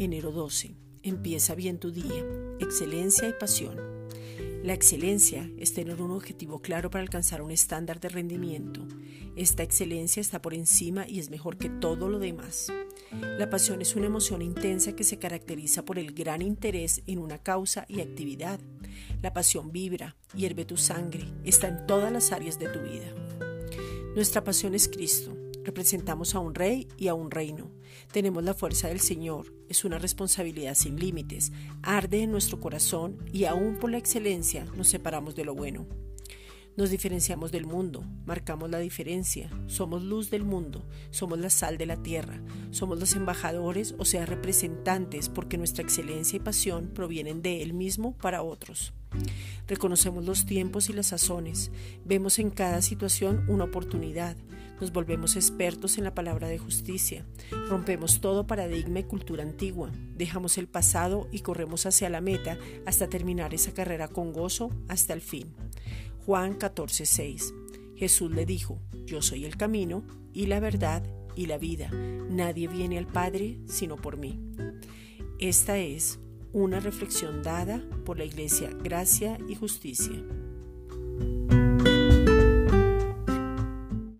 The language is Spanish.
Enero 12. Empieza bien tu día. Excelencia y pasión. La excelencia es tener un objetivo claro para alcanzar un estándar de rendimiento. Esta excelencia está por encima y es mejor que todo lo demás. La pasión es una emoción intensa que se caracteriza por el gran interés en una causa y actividad. La pasión vibra, hierve tu sangre, está en todas las áreas de tu vida. Nuestra pasión es Cristo. Representamos a un rey y a un reino. Tenemos la fuerza del Señor. Es una responsabilidad sin límites. Arde en nuestro corazón y aún por la excelencia nos separamos de lo bueno. Nos diferenciamos del mundo, marcamos la diferencia, somos luz del mundo, somos la sal de la tierra, somos los embajadores, o sea, representantes, porque nuestra excelencia y pasión provienen de Él mismo para otros. Reconocemos los tiempos y las sazones, vemos en cada situación una oportunidad, nos volvemos expertos en la palabra de justicia, rompemos todo paradigma y cultura antigua, dejamos el pasado y corremos hacia la meta hasta terminar esa carrera con gozo hasta el fin. Juan 14:6 Jesús le dijo, Yo soy el camino y la verdad y la vida. Nadie viene al Padre sino por mí. Esta es una reflexión dada por la Iglesia Gracia y Justicia.